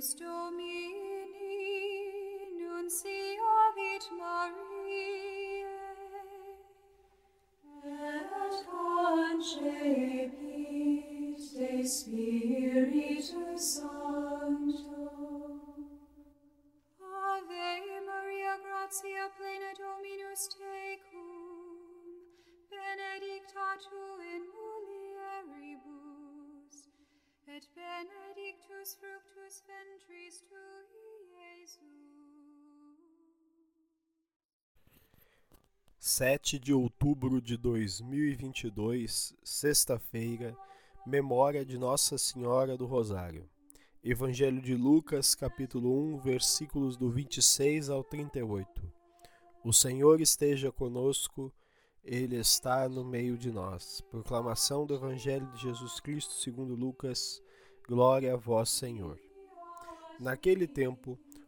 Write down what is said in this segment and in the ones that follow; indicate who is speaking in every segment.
Speaker 1: stole me
Speaker 2: 7 de outubro de 2022, sexta-feira, memória de Nossa Senhora do Rosário. Evangelho de Lucas, capítulo 1, versículos do 26 ao 38. O Senhor esteja conosco, Ele está no meio de nós. Proclamação do Evangelho de Jesus Cristo segundo Lucas. Glória a vós, Senhor. Naquele tempo,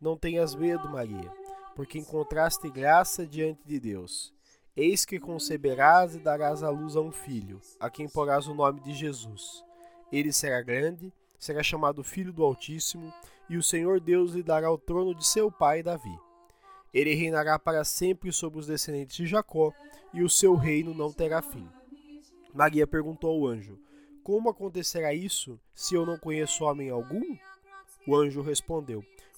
Speaker 2: Não tenhas medo, Maria, porque encontraste graça diante de Deus. Eis que conceberás e darás à luz a um filho, a quem porás o nome de Jesus. Ele será grande, será chamado Filho do Altíssimo, e o Senhor Deus lhe dará o trono de seu pai Davi. Ele reinará para sempre sobre os descendentes de Jacó, e o seu reino não terá fim. Maria perguntou ao anjo: Como acontecerá isso, se eu não conheço homem algum? O anjo respondeu: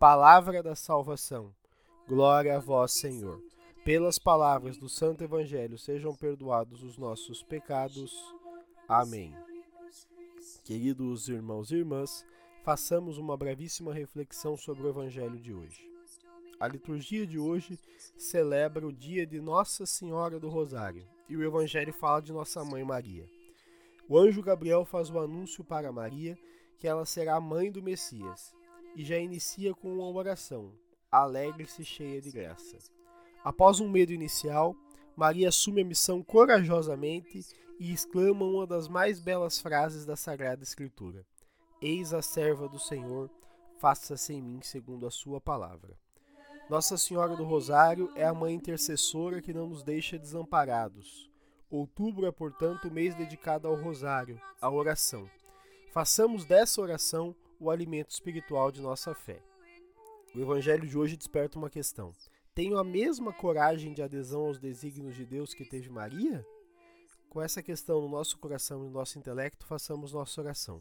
Speaker 2: Palavra da salvação. Glória a vós, Senhor. Pelas palavras do Santo Evangelho sejam perdoados os nossos pecados. Amém. Queridos irmãos e irmãs, façamos uma brevíssima reflexão sobre o Evangelho de hoje. A liturgia de hoje celebra o dia de Nossa Senhora do Rosário e o Evangelho fala de Nossa Mãe Maria. O anjo Gabriel faz o anúncio para Maria que ela será a mãe do Messias e já inicia com uma oração: Alegre-se, cheia de graça. Após um medo inicial, Maria assume a missão corajosamente e exclama uma das mais belas frases da Sagrada Escritura: Eis a serva do Senhor, faça-se em mim segundo a sua palavra. Nossa Senhora do Rosário é a mãe intercessora que não nos deixa desamparados. Outubro é, portanto, o mês dedicado ao Rosário, à oração. Façamos dessa oração o alimento espiritual de nossa fé. O Evangelho de hoje desperta uma questão: tenho a mesma coragem de adesão aos desígnios de Deus que teve Maria? Com essa questão no nosso coração e no nosso intelecto, façamos nossa oração.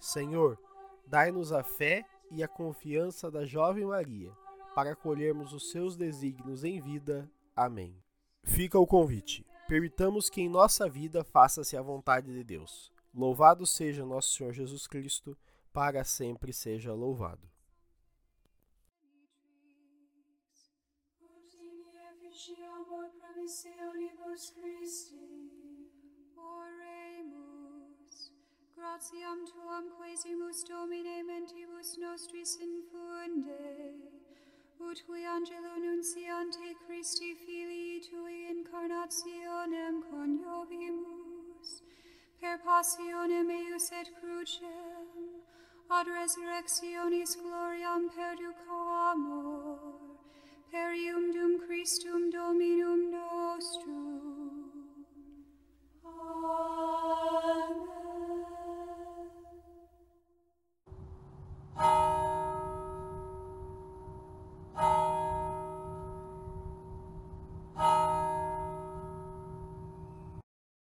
Speaker 2: Senhor, dai-nos a fé e a confiança da jovem Maria para acolhermos os seus desígnios em vida. Amém. Fica o convite. Permitamos que em nossa vida faça-se a vontade de Deus. Louvado seja nosso Senhor Jesus Cristo, para sempre seja louvado.
Speaker 1: Gratiam tuam quesimus Domine mentibus nostris infunde, ut qui angelo nunciante Christi filii tui incarnationem coniovimus, per passionem eius et crucem, ad resurrectionis gloriam perducamur, perium dum Christum